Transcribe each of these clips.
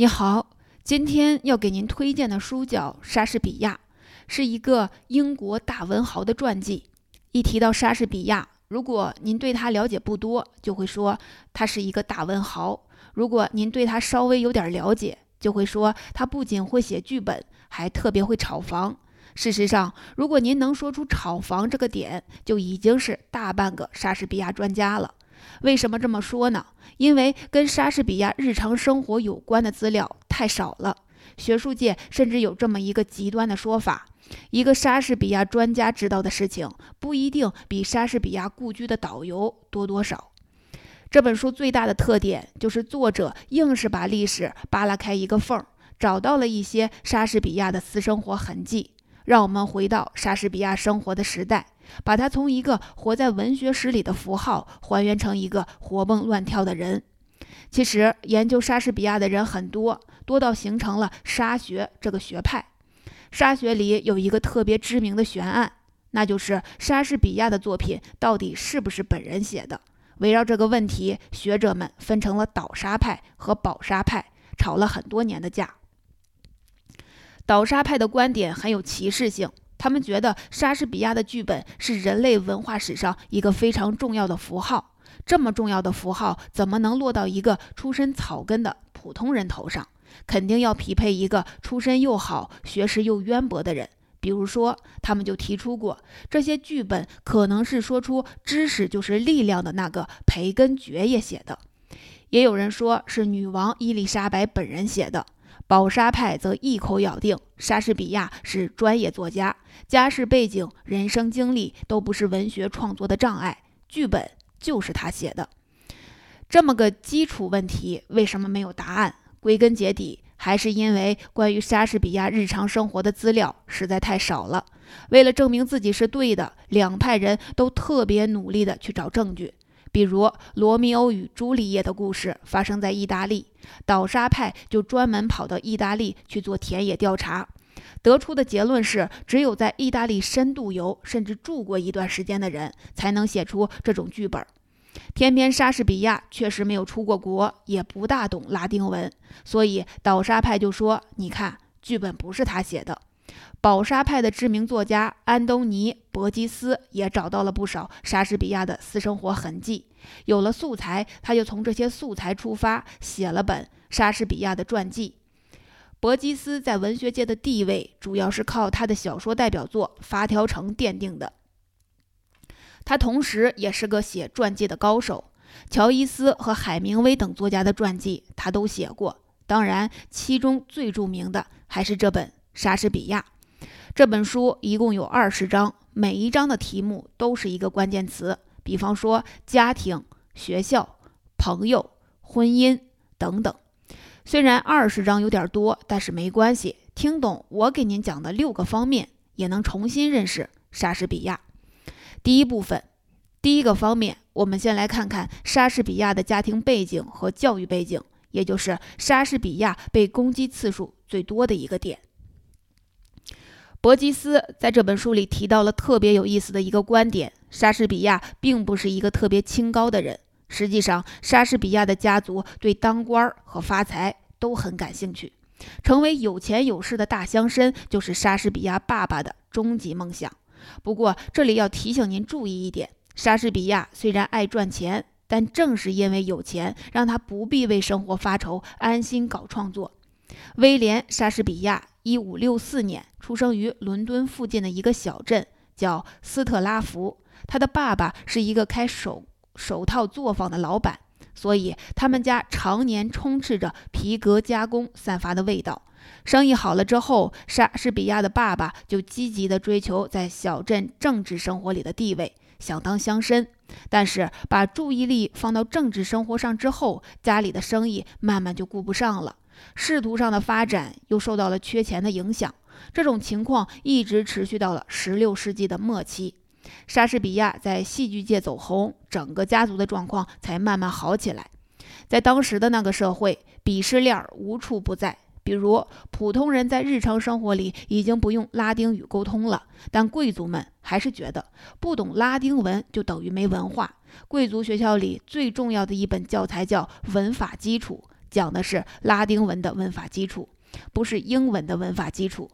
你好，今天要给您推荐的书叫《莎士比亚》，是一个英国大文豪的传记。一提到莎士比亚，如果您对他了解不多，就会说他是一个大文豪；如果您对他稍微有点了解，就会说他不仅会写剧本，还特别会炒房。事实上，如果您能说出炒房这个点，就已经是大半个莎士比亚专家了。为什么这么说呢？因为跟莎士比亚日常生活有关的资料太少了。学术界甚至有这么一个极端的说法：一个莎士比亚专家知道的事情，不一定比莎士比亚故居的导游多多少。这本书最大的特点就是作者硬是把历史扒拉开一个缝儿，找到了一些莎士比亚的私生活痕迹。让我们回到莎士比亚生活的时代，把他从一个活在文学史里的符号还原成一个活蹦乱跳的人。其实，研究莎士比亚的人很多，多到形成了莎学这个学派。莎学里有一个特别知名的悬案，那就是莎士比亚的作品到底是不是本人写的。围绕这个问题，学者们分成了倒莎派和保莎派，吵了很多年的架。倒沙派的观点很有歧视性，他们觉得莎士比亚的剧本是人类文化史上一个非常重要的符号。这么重要的符号，怎么能落到一个出身草根的普通人头上？肯定要匹配一个出身又好、学识又渊博的人。比如说，他们就提出过，这些剧本可能是说出“知识就是力量”的那个培根爵爷写的，也有人说是女王伊丽莎白本人写的。保沙派则一口咬定莎士比亚是专业作家，家世背景、人生经历都不是文学创作的障碍，剧本就是他写的。这么个基础问题，为什么没有答案？归根结底，还是因为关于莎士比亚日常生活的资料实在太少了。为了证明自己是对的，两派人都特别努力地去找证据。比如《罗密欧与朱丽叶》的故事发生在意大利，倒沙派就专门跑到意大利去做田野调查，得出的结论是，只有在意大利深度游甚至住过一段时间的人，才能写出这种剧本。偏偏莎士比亚确实没有出过国，也不大懂拉丁文，所以倒沙派就说：“你看，剧本不是他写的。”宝沙派的知名作家安东尼·伯基斯也找到了不少莎士比亚的私生活痕迹。有了素材，他就从这些素材出发，写了本莎士比亚的传记。伯基斯在文学界的地位，主要是靠他的小说代表作《发条城》奠定的。他同时也是个写传记的高手，乔伊斯和海明威等作家的传记他都写过。当然，其中最著名的还是这本。莎士比亚这本书一共有二十章，每一章的题目都是一个关键词，比方说家庭、学校、朋友、婚姻等等。虽然二十章有点多，但是没关系，听懂我给您讲的六个方面，也能重新认识莎士比亚。第一部分，第一个方面，我们先来看看莎士比亚的家庭背景和教育背景，也就是莎士比亚被攻击次数最多的一个点。伯吉斯在这本书里提到了特别有意思的一个观点：莎士比亚并不是一个特别清高的人。实际上，莎士比亚的家族对当官和发财都很感兴趣，成为有钱有势的大乡绅就是莎士比亚爸爸的终极梦想。不过，这里要提醒您注意一点：莎士比亚虽然爱赚钱，但正是因为有钱，让他不必为生活发愁，安心搞创作。威廉·莎士比亚。一五六四年出生于伦敦附近的一个小镇，叫斯特拉福。他的爸爸是一个开手手套作坊的老板，所以他们家常年充斥着皮革加工散发的味道。生意好了之后，莎士比亚的爸爸就积极地追求在小镇政治生活里的地位，想当乡绅。但是把注意力放到政治生活上之后，家里的生意慢慢就顾不上了。仕途上的发展又受到了缺钱的影响，这种情况一直持续到了16世纪的末期。莎士比亚在戏剧界走红，整个家族的状况才慢慢好起来。在当时的那个社会，鄙视链无处不在。比如，普通人在日常生活里已经不用拉丁语沟通了，但贵族们还是觉得不懂拉丁文就等于没文化。贵族学校里最重要的一本教材叫《文法基础》。讲的是拉丁文的文法基础，不是英文的文法基础。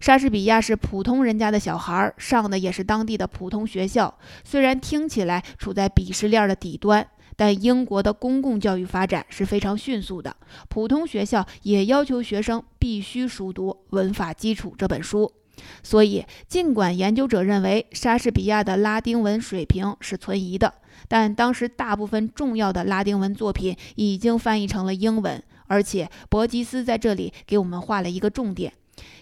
莎士比亚是普通人家的小孩儿，上的也是当地的普通学校。虽然听起来处在鄙视链的底端，但英国的公共教育发展是非常迅速的。普通学校也要求学生必须熟读《文法基础》这本书。所以，尽管研究者认为莎士比亚的拉丁文水平是存疑的，但当时大部分重要的拉丁文作品已经翻译成了英文。而且，伯吉斯在这里给我们画了一个重点。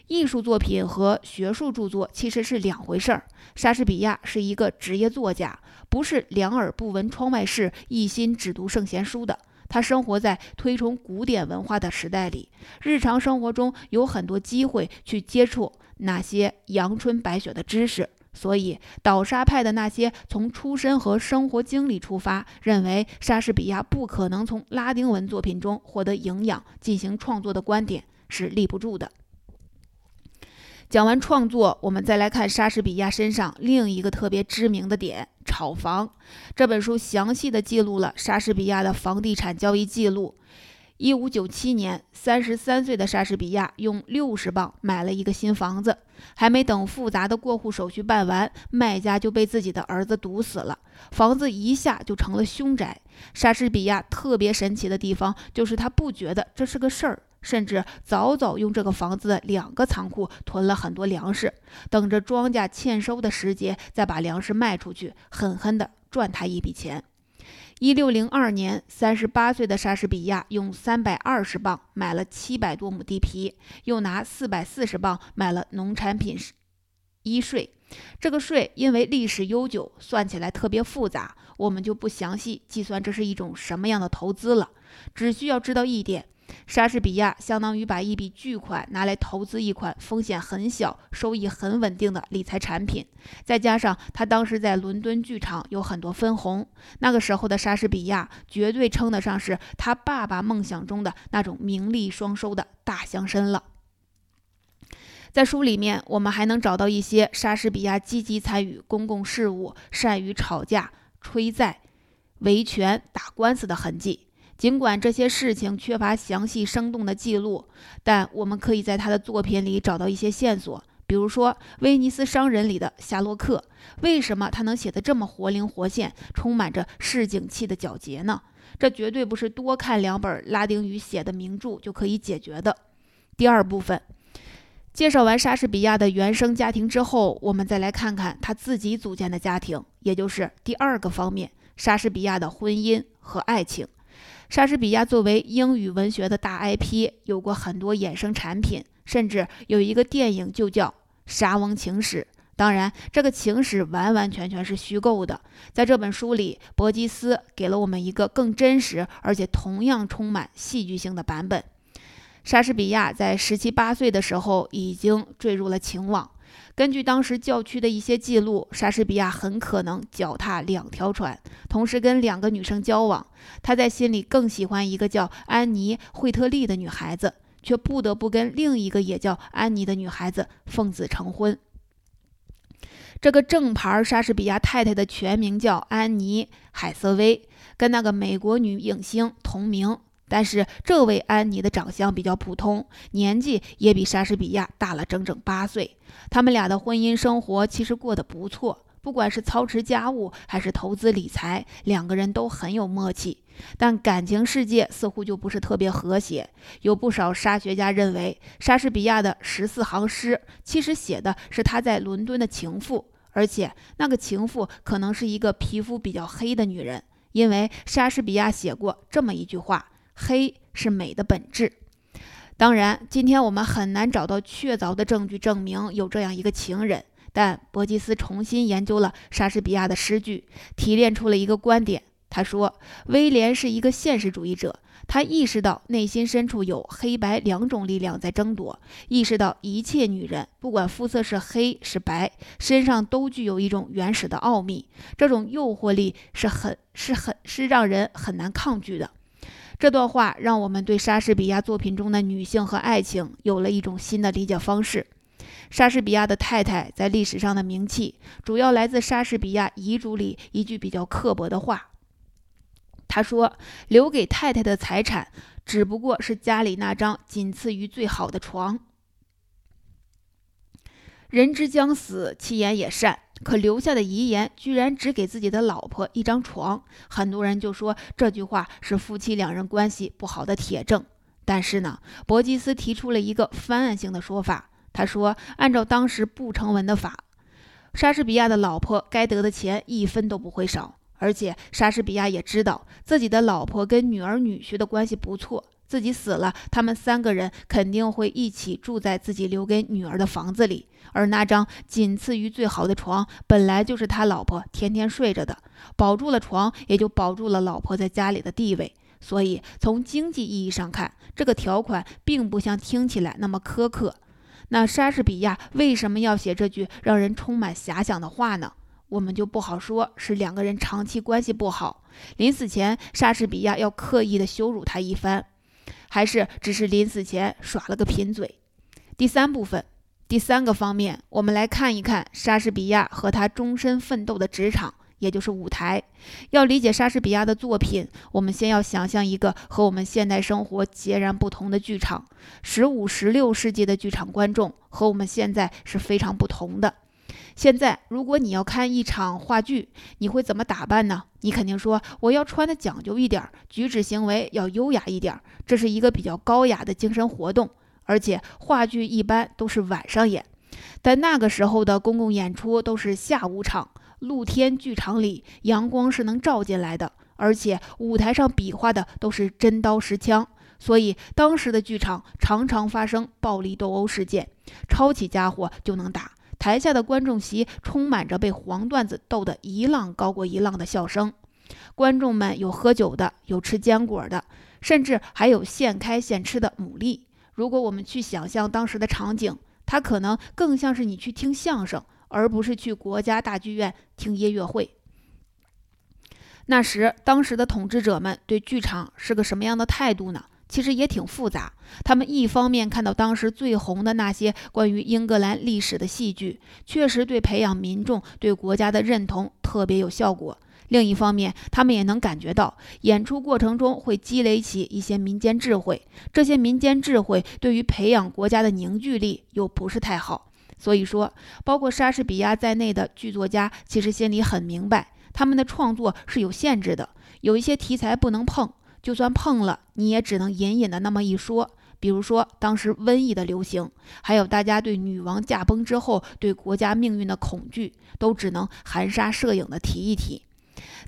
艺术作品和学术著作其实是两回事儿。莎士比亚是一个职业作家，不是两耳不闻窗外事，一心只读圣贤书的。他生活在推崇古典文化的时代里，日常生活中有很多机会去接触那些阳春白雪的知识。所以，倒沙派的那些从出身和生活经历出发，认为莎士比亚不可能从拉丁文作品中获得营养进行创作的观点是立不住的。讲完创作，我们再来看莎士比亚身上另一个特别知名的点——炒房。这本书详细的记录了莎士比亚的房地产交易记录。一五九七年，三十三岁的莎士比亚用六十磅买了一个新房子，还没等复杂的过户手续办完，卖家就被自己的儿子毒死了，房子一下就成了凶宅。莎士比亚特别神奇的地方就是他不觉得这是个事儿。甚至早早用这个房子的两个仓库囤了很多粮食，等着庄稼欠收的时节再把粮食卖出去，狠狠地赚他一笔钱。一六零二年，三十八岁的莎士比亚用三百二十磅买了七百多亩地皮，又拿四百四十磅买了农产品一税。这个税因为历史悠久，算起来特别复杂，我们就不详细计算这是一种什么样的投资了，只需要知道一点。莎士比亚相当于把一笔巨款拿来投资一款风险很小、收益很稳定的理财产品，再加上他当时在伦敦剧场有很多分红，那个时候的莎士比亚绝对称得上是他爸爸梦想中的那种名利双收的大乡绅了。在书里面，我们还能找到一些莎士比亚积极参与公共事务、善于吵架、催债、维权、打官司的痕迹。尽管这些事情缺乏详细生动的记录，但我们可以在他的作品里找到一些线索。比如说，《威尼斯商人》里的夏洛克，为什么他能写得这么活灵活现，充满着市井气的皎洁呢？这绝对不是多看两本拉丁语写的名著就可以解决的。第二部分，介绍完莎士比亚的原生家庭之后，我们再来看看他自己组建的家庭，也就是第二个方面——莎士比亚的婚姻和爱情。莎士比亚作为英语文学的大 IP，有过很多衍生产品，甚至有一个电影就叫《莎翁情史》。当然，这个情史完完全全是虚构的。在这本书里，伯吉斯给了我们一个更真实而且同样充满戏剧性的版本。莎士比亚在十七八岁的时候已经坠入了情网。根据当时教区的一些记录，莎士比亚很可能脚踏两条船，同时跟两个女生交往。他在心里更喜欢一个叫安妮·惠特利的女孩子，却不得不跟另一个也叫安妮的女孩子奉子成婚。这个正牌莎士比亚太太的全名叫安妮·海瑟薇，跟那个美国女影星同名。但是这位安妮的长相比较普通，年纪也比莎士比亚大了整整八岁。他们俩的婚姻生活其实过得不错，不管是操持家务还是投资理财，两个人都很有默契。但感情世界似乎就不是特别和谐。有不少莎学家认为，莎士比亚的十四行诗其实写的是他在伦敦的情妇，而且那个情妇可能是一个皮肤比较黑的女人，因为莎士比亚写过这么一句话。黑是美的本质。当然，今天我们很难找到确凿的证据证明有这样一个情人。但伯吉斯重新研究了莎士比亚的诗句，提炼出了一个观点。他说，威廉是一个现实主义者，他意识到内心深处有黑白两种力量在争夺，意识到一切女人，不管肤色是黑是白，身上都具有一种原始的奥秘，这种诱惑力是很是很是让人很难抗拒的。这段话让我们对莎士比亚作品中的女性和爱情有了一种新的理解方式。莎士比亚的太太在历史上的名气，主要来自莎士比亚遗嘱里一句比较刻薄的话。他说：“留给太太的财产只不过是家里那张仅次于最好的床。人之将死，其言也善。可留下的遗言居然只给自己的老婆一张床，很多人就说这句话是夫妻两人关系不好的铁证。但是呢，伯基斯提出了一个翻案性的说法。他说，按照当时不成文的法，莎士比亚的老婆该得的钱一分都不会少。而且莎士比亚也知道自己的老婆跟女儿女婿的关系不错，自己死了，他们三个人肯定会一起住在自己留给女儿的房子里。而那张仅次于最好的床，本来就是他老婆天天睡着的，保住了床，也就保住了老婆在家里的地位。所以从经济意义上看，这个条款并不像听起来那么苛刻。那莎士比亚为什么要写这句让人充满遐想的话呢？我们就不好说，是两个人长期关系不好，临死前莎士比亚要刻意的羞辱他一番，还是只是临死前耍了个贫嘴？第三部分。第三个方面，我们来看一看莎士比亚和他终身奋斗的职场，也就是舞台。要理解莎士比亚的作品，我们先要想象一个和我们现代生活截然不同的剧场。十五、十六世纪的剧场观众和我们现在是非常不同的。现在，如果你要看一场话剧，你会怎么打扮呢？你肯定说我要穿的讲究一点，举止行为要优雅一点，这是一个比较高雅的精神活动。而且话剧一般都是晚上演，但那个时候的公共演出都是下午场，露天剧场里阳光是能照进来的，而且舞台上比划的都是真刀实枪，所以当时的剧场常常发生暴力斗殴事件，抄起家伙就能打，台下的观众席充满着被黄段子逗得一浪高过一浪的笑声，观众们有喝酒的，有吃坚果的，甚至还有现开现吃的牡蛎。如果我们去想象当时的场景，它可能更像是你去听相声，而不是去国家大剧院听音乐会。那时，当时的统治者们对剧场是个什么样的态度呢？其实也挺复杂。他们一方面看到当时最红的那些关于英格兰历史的戏剧，确实对培养民众对国家的认同特别有效果。另一方面，他们也能感觉到演出过程中会积累起一些民间智慧，这些民间智慧对于培养国家的凝聚力又不是太好。所以说，包括莎士比亚在内的剧作家其实心里很明白，他们的创作是有限制的，有一些题材不能碰，就算碰了，你也只能隐隐的那么一说。比如说当时瘟疫的流行，还有大家对女王驾崩之后对国家命运的恐惧，都只能含沙射影的提一提。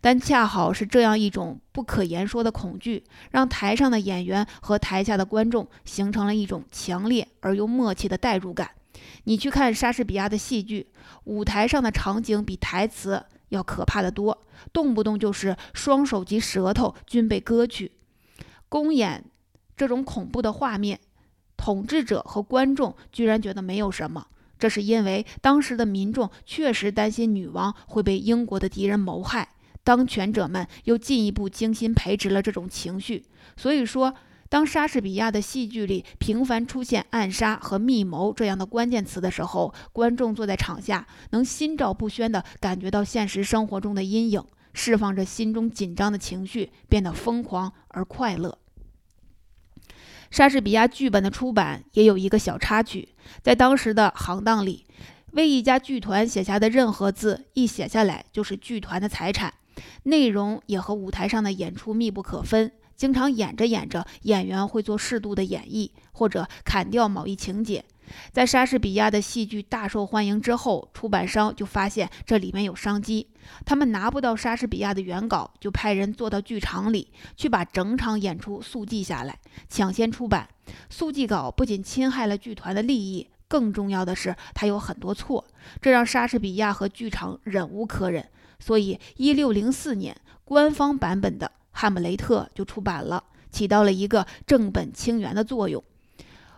但恰好是这样一种不可言说的恐惧，让台上的演员和台下的观众形成了一种强烈而又默契的代入感。你去看莎士比亚的戏剧，舞台上的场景比台词要可怕的多，动不动就是双手及舌头均被割去。公演这种恐怖的画面，统治者和观众居然觉得没有什么，这是因为当时的民众确实担心女王会被英国的敌人谋害。当权者们又进一步精心培植了这种情绪，所以说，当莎士比亚的戏剧里频繁出现暗杀和密谋这样的关键词的时候，观众坐在场下能心照不宣地感觉到现实生活中的阴影，释放着心中紧张的情绪，变得疯狂而快乐。莎士比亚剧本的出版也有一个小插曲，在当时的行当里，为一家剧团写下的任何字，一写下来就是剧团的财产。内容也和舞台上的演出密不可分，经常演着演着，演员会做适度的演绎，或者砍掉某一情节。在莎士比亚的戏剧大受欢迎之后，出版商就发现这里面有商机。他们拿不到莎士比亚的原稿，就派人坐到剧场里去把整场演出速记下来，抢先出版。速记稿不仅侵害了剧团的利益，更重要的是它有很多错，这让莎士比亚和剧场忍无可忍。所以，一六零四年，官方版本的《哈姆雷特》就出版了，起到了一个正本清源的作用。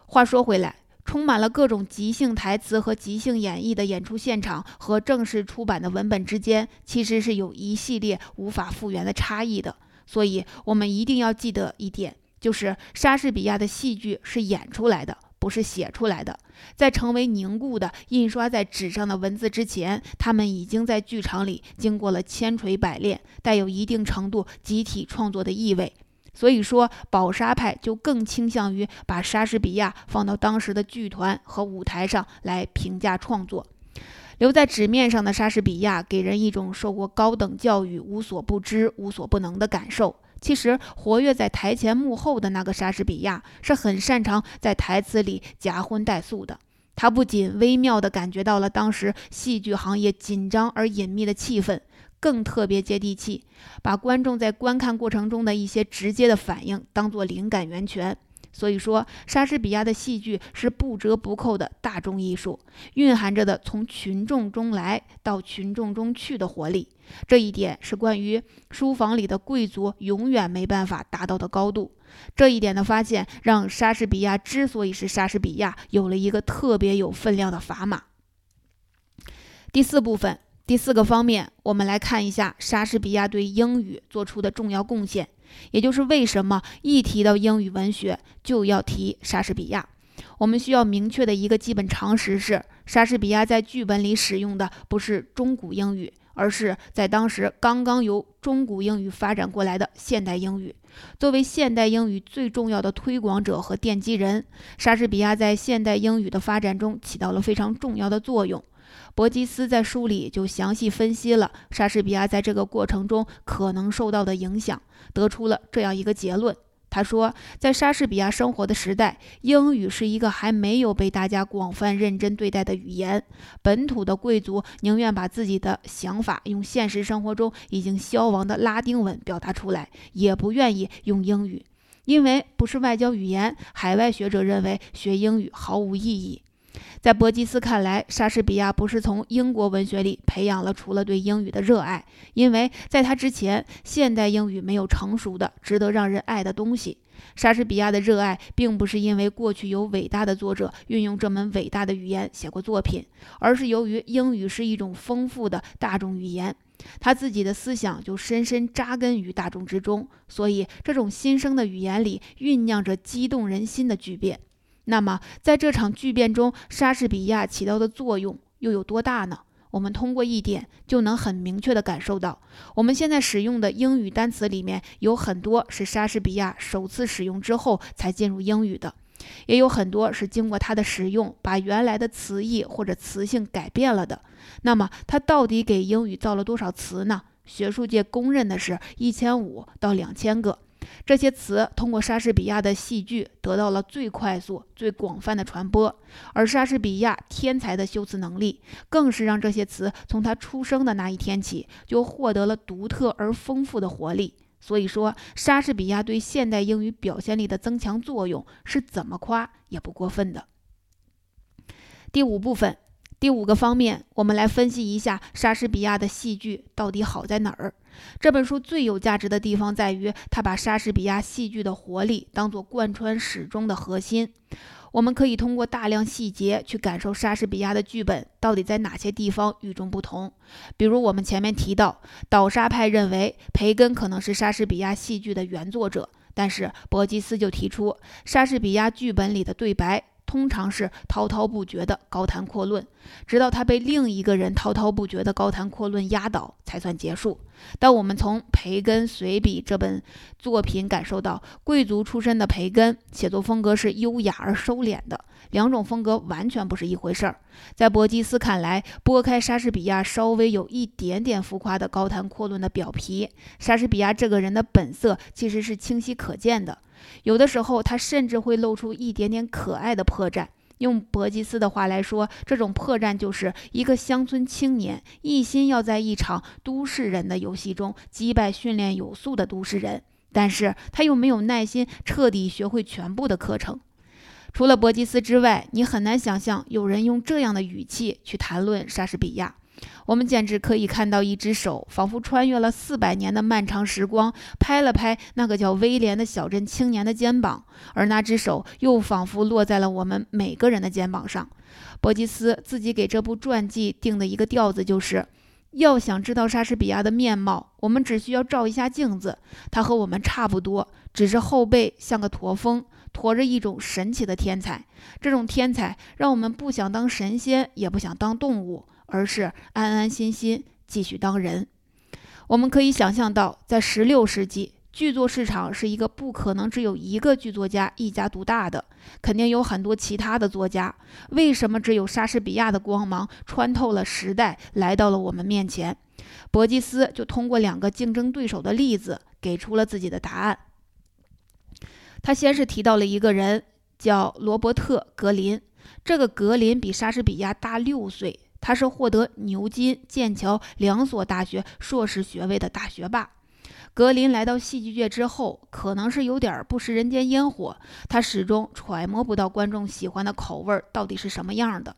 话说回来，充满了各种即兴台词和即兴演绎的演出现场和正式出版的文本之间，其实是有一系列无法复原的差异的。所以，我们一定要记得一点，就是莎士比亚的戏剧是演出来的。不是写出来的，在成为凝固的、印刷在纸上的文字之前，他们已经在剧场里经过了千锤百炼，带有一定程度集体创作的意味。所以说，保沙派就更倾向于把莎士比亚放到当时的剧团和舞台上来评价创作。留在纸面上的莎士比亚给人一种受过高等教育、无所不知、无所不能的感受。其实，活跃在台前幕后的那个莎士比亚是很擅长在台词里夹荤带素的。他不仅微妙地感觉到了当时戏剧行业紧张而隐秘的气氛。更特别接地气，把观众在观看过程中的一些直接的反应当作灵感源泉。所以说，莎士比亚的戏剧是不折不扣的大众艺术，蕴含着的从群众中来到群众中去的活力。这一点是关于书房里的贵族永远没办法达到的高度。这一点的发现，让莎士比亚之所以是莎士比亚，有了一个特别有分量的砝码。第四部分。第四个方面，我们来看一下莎士比亚对英语做出的重要贡献，也就是为什么一提到英语文学就要提莎士比亚。我们需要明确的一个基本常识是，莎士比亚在剧本里使用的不是中古英语，而是在当时刚刚由中古英语发展过来的现代英语。作为现代英语最重要的推广者和奠基人，莎士比亚在现代英语的发展中起到了非常重要的作用。伯吉斯在书里就详细分析了莎士比亚在这个过程中可能受到的影响，得出了这样一个结论。他说，在莎士比亚生活的时代，英语是一个还没有被大家广泛认真对待的语言。本土的贵族宁愿把自己的想法用现实生活中已经消亡的拉丁文表达出来，也不愿意用英语，因为不是外交语言。海外学者认为学英语毫无意义。在伯吉斯看来，莎士比亚不是从英国文学里培养了除了对英语的热爱，因为在他之前，现代英语没有成熟的、值得让人爱的东西。莎士比亚的热爱，并不是因为过去有伟大的作者运用这门伟大的语言写过作品，而是由于英语是一种丰富的大众语言，他自己的思想就深深扎根于大众之中，所以这种新生的语言里酝酿着激动人心的巨变。那么，在这场巨变中，莎士比亚起到的作用又有多大呢？我们通过一点就能很明确地感受到，我们现在使用的英语单词里面有很多是莎士比亚首次使用之后才进入英语的，也有很多是经过他的使用，把原来的词义或者词性改变了的。那么，他到底给英语造了多少词呢？学术界公认的是一千五到两千个。这些词通过莎士比亚的戏剧得到了最快速、最广泛的传播，而莎士比亚天才的修辞能力，更是让这些词从他出生的那一天起就获得了独特而丰富的活力。所以说，莎士比亚对现代英语表现力的增强作用，是怎么夸也不过分的。第五部分。第五个方面，我们来分析一下莎士比亚的戏剧到底好在哪儿。这本书最有价值的地方在于，它把莎士比亚戏剧的活力当作贯穿始终的核心。我们可以通过大量细节去感受莎士比亚的剧本到底在哪些地方与众不同。比如我们前面提到，倒沙派认为培根可能是莎士比亚戏剧的原作者，但是伯吉斯就提出，莎士比亚剧本里的对白。通常是滔滔不绝的高谈阔论，直到他被另一个人滔滔不绝的高谈阔论压倒，才算结束。但我们从培根随笔这本作品感受到，贵族出身的培根写作风格是优雅而收敛的，两种风格完全不是一回事儿。在伯吉斯看来，剥开莎士比亚稍微有一点点浮夸的高谈阔论的表皮，莎士比亚这个人的本色其实是清晰可见的。有的时候，他甚至会露出一点点可爱的破绽。用伯吉斯的话来说，这种破绽就是一个乡村青年一心要在一场都市人的游戏中击败训练有素的都市人，但是他又没有耐心彻底学会全部的课程。除了伯吉斯之外，你很难想象有人用这样的语气去谈论莎士比亚。我们简直可以看到一只手，仿佛穿越了四百年的漫长时光，拍了拍那个叫威廉的小镇青年的肩膀，而那只手又仿佛落在了我们每个人的肩膀上。伯吉斯自己给这部传记定的一个调子就是：要想知道莎士比亚的面貌，我们只需要照一下镜子，他和我们差不多，只是后背像个驼峰，驮着一种神奇的天才。这种天才让我们不想当神仙，也不想当动物。而是安安心心继续当人。我们可以想象到，在16世纪，剧作市场是一个不可能只有一个剧作家一家独大的，肯定有很多其他的作家。为什么只有莎士比亚的光芒穿透了时代，来到了我们面前？伯吉斯就通过两个竞争对手的例子，给出了自己的答案。他先是提到了一个人，叫罗伯特·格林。这个格林比莎士比亚大六岁，他是获得牛津、剑桥两所大学硕士学位的大学霸。格林来到戏剧界之后，可能是有点不食人间烟火，他始终揣摩不到观众喜欢的口味到底是什么样的。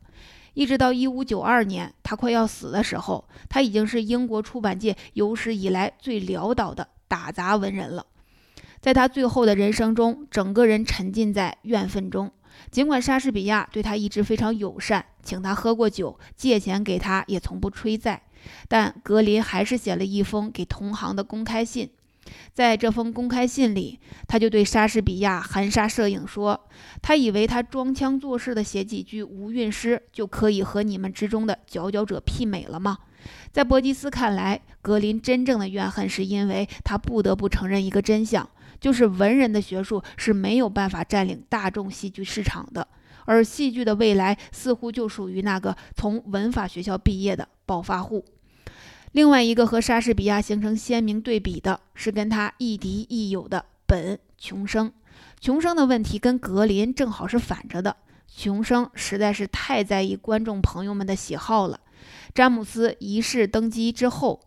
一直到一五九二年，他快要死的时候，他已经是英国出版界有史以来最潦倒的打杂文人了。在他最后的人生中，整个人沉浸在怨愤中。尽管莎士比亚对他一直非常友善，请他喝过酒，借钱给他也从不催债，但格林还是写了一封给同行的公开信。在这封公开信里，他就对莎士比亚含沙射影说：“他以为他装腔作势的写几句无韵诗，就可以和你们之中的佼佼者媲美了吗？”在伯吉斯看来，格林真正的怨恨是因为他不得不承认一个真相。就是文人的学术是没有办法占领大众戏剧市场的，而戏剧的未来似乎就属于那个从文法学校毕业的暴发户。另外一个和莎士比亚形成鲜明对比的是跟他亦敌亦友的本·琼生。琼生的问题跟格林正好是反着的，琼生实在是太在意观众朋友们的喜好了。詹姆斯一世登基之后。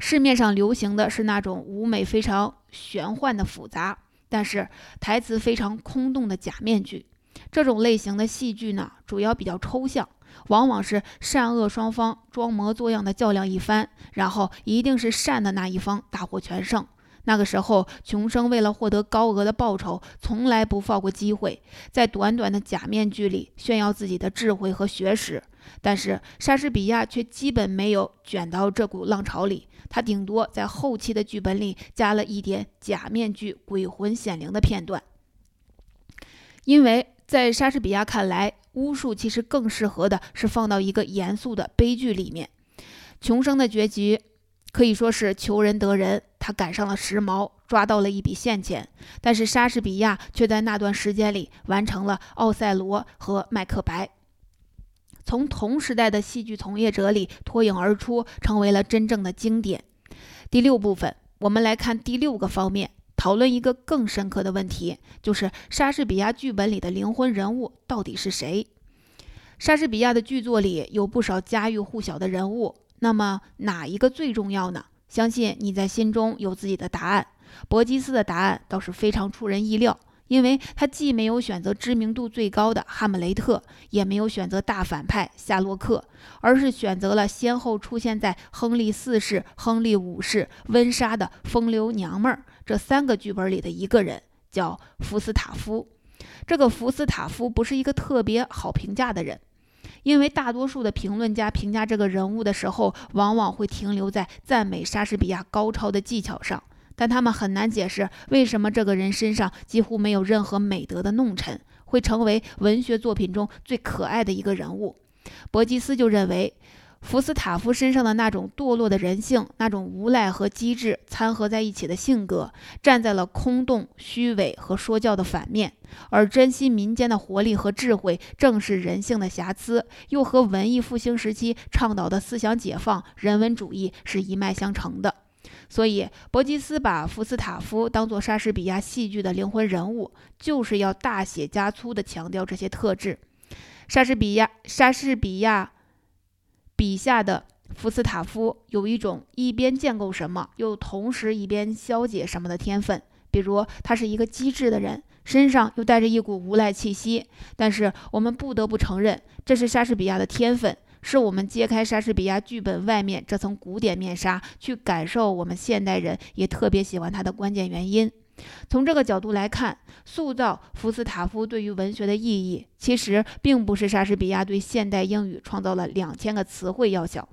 市面上流行的是那种舞美非常玄幻的复杂，但是台词非常空洞的假面具。这种类型的戏剧呢，主要比较抽象，往往是善恶双方装模作样的较量一番，然后一定是善的那一方大获全胜。那个时候，穷生为了获得高额的报酬，从来不放过机会，在短短的假面具里炫耀自己的智慧和学识。但是莎士比亚却基本没有卷到这股浪潮里。他顶多在后期的剧本里加了一点假面具鬼魂显灵的片段，因为在莎士比亚看来，巫术其实更适合的是放到一个严肃的悲剧里面。穷生的结局可以说是求人得人，他赶上了时髦，抓到了一笔现钱。但是莎士比亚却在那段时间里完成了《奥赛罗》和《麦克白》。从同时代的戏剧从业者里脱颖而出，成为了真正的经典。第六部分，我们来看第六个方面，讨论一个更深刻的问题，就是莎士比亚剧本里的灵魂人物到底是谁？莎士比亚的剧作里有不少家喻户晓的人物，那么哪一个最重要呢？相信你在心中有自己的答案。伯吉斯的答案倒是非常出人意料。因为他既没有选择知名度最高的哈姆雷特，也没有选择大反派夏洛克，而是选择了先后出现在亨利四世、亨利五世、温莎的风流娘们儿这三个剧本里的一个人，叫福斯塔夫。这个福斯塔夫不是一个特别好评价的人，因为大多数的评论家评价这个人物的时候，往往会停留在赞美莎士比亚高超的技巧上。但他们很难解释为什么这个人身上几乎没有任何美德的弄臣，会成为文学作品中最可爱的一个人物。伯吉斯就认为，福斯塔夫身上的那种堕落的人性，那种无赖和机智掺合在一起的性格，站在了空洞、虚伪和说教的反面；而珍惜民间的活力和智慧，正是人性的瑕疵，又和文艺复兴时期倡导的思想解放、人文主义是一脉相承的。所以，伯吉斯把福斯塔夫当作莎士比亚戏剧的灵魂人物，就是要大写加粗地强调这些特质。莎士比亚，莎士比亚笔下的福斯塔夫有一种一边建构什么，又同时一边消解什么的天分。比如，他是一个机智的人，身上又带着一股无赖气息。但是，我们不得不承认，这是莎士比亚的天分。是我们揭开莎士比亚剧本外面这层古典面纱，去感受我们现代人也特别喜欢他的关键原因。从这个角度来看，塑造福斯塔夫对于文学的意义，其实并不是莎士比亚对现代英语创造了两千个词汇要小。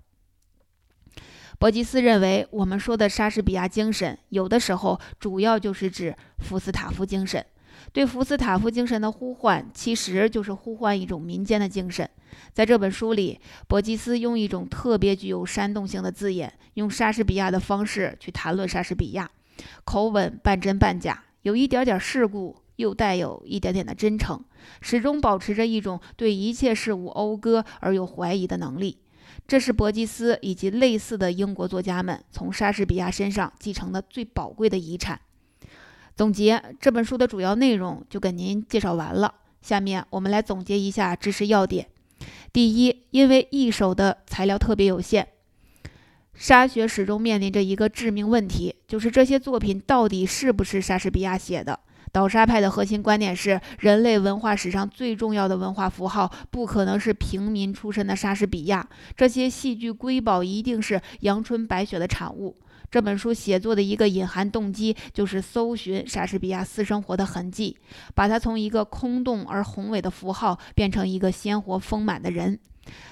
伯吉斯认为，我们说的莎士比亚精神，有的时候主要就是指福斯塔夫精神。对福斯塔夫精神的呼唤，其实就是呼唤一种民间的精神。在这本书里，伯吉斯用一种特别具有煽动性的字眼，用莎士比亚的方式去谈论莎士比亚。口吻半真半假，有一点点世故，又带有一点点的真诚，始终保持着一种对一切事物讴歌而又怀疑的能力。这是伯吉斯以及类似的英国作家们从莎士比亚身上继承的最宝贵的遗产。总结这本书的主要内容就跟您介绍完了，下面我们来总结一下知识要点。第一，因为一手的材料特别有限，沙学始终面临着一个致命问题，就是这些作品到底是不是莎士比亚写的。倒沙派的核心观点是，人类文化史上最重要的文化符号不可能是平民出身的莎士比亚，这些戏剧瑰宝一定是阳春白雪的产物。这本书写作的一个隐含动机，就是搜寻莎士比亚私生活的痕迹，把他从一个空洞而宏伟的符号变成一个鲜活丰满的人，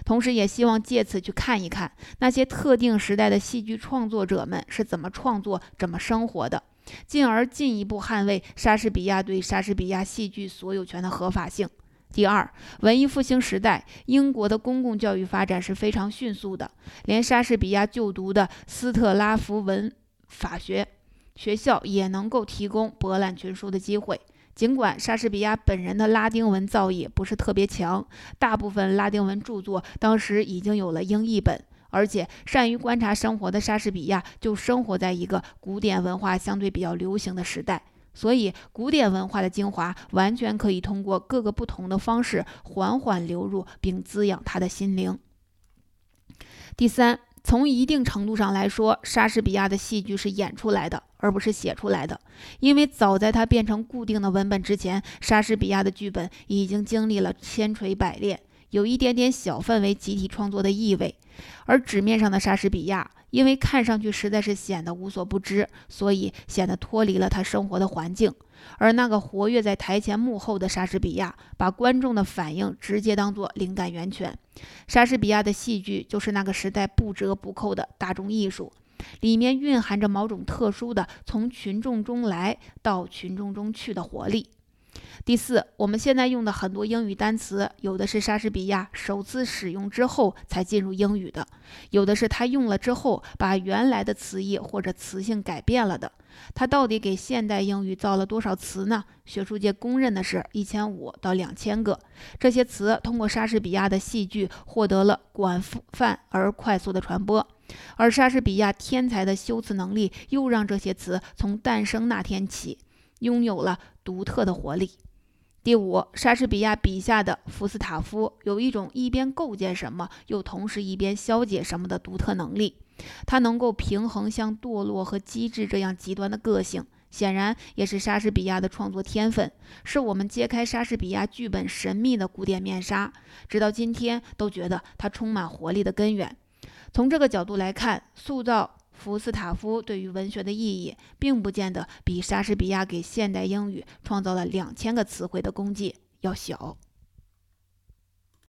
同时也希望借此去看一看那些特定时代的戏剧创作者们是怎么创作、怎么生活的。进而进一步捍卫莎士比亚对莎士比亚戏剧所有权的合法性。第二，文艺复兴时代，英国的公共教育发展是非常迅速的，连莎士比亚就读的斯特拉福文法学学校也能够提供博览群书的机会。尽管莎士比亚本人的拉丁文造诣不是特别强，大部分拉丁文著作当时已经有了英译本。而且，善于观察生活的莎士比亚就生活在一个古典文化相对比较流行的时代，所以古典文化的精华完全可以通过各个不同的方式缓缓流入并滋养他的心灵。第三，从一定程度上来说，莎士比亚的戏剧是演出来的，而不是写出来的，因为早在它变成固定的文本之前，莎士比亚的剧本已经经历了千锤百炼。有一点点小范围集体创作的意味，而纸面上的莎士比亚，因为看上去实在是显得无所不知，所以显得脱离了他生活的环境。而那个活跃在台前幕后的莎士比亚，把观众的反应直接当作灵感源泉。莎士比亚的戏剧就是那个时代不折不扣的大众艺术，里面蕴含着某种特殊的从群众中来到群众中去的活力。第四，我们现在用的很多英语单词，有的是莎士比亚首次使用之后才进入英语的，有的是他用了之后把原来的词义或者词性改变了的。他到底给现代英语造了多少词呢？学术界公认的是一千五到两千个。这些词通过莎士比亚的戏剧获得了广泛而快速的传播，而莎士比亚天才的修辞能力又让这些词从诞生那天起拥有了独特的活力。第五，莎士比亚笔下的福斯塔夫有一种一边构建什么，又同时一边消解什么的独特能力。他能够平衡像堕落和机智这样极端的个性，显然也是莎士比亚的创作天分，是我们揭开莎士比亚剧本神秘的古典面纱，直到今天都觉得它充满活力的根源。从这个角度来看，塑造。福斯塔夫对于文学的意义，并不见得比莎士比亚给现代英语创造了两千个词汇的功绩要小。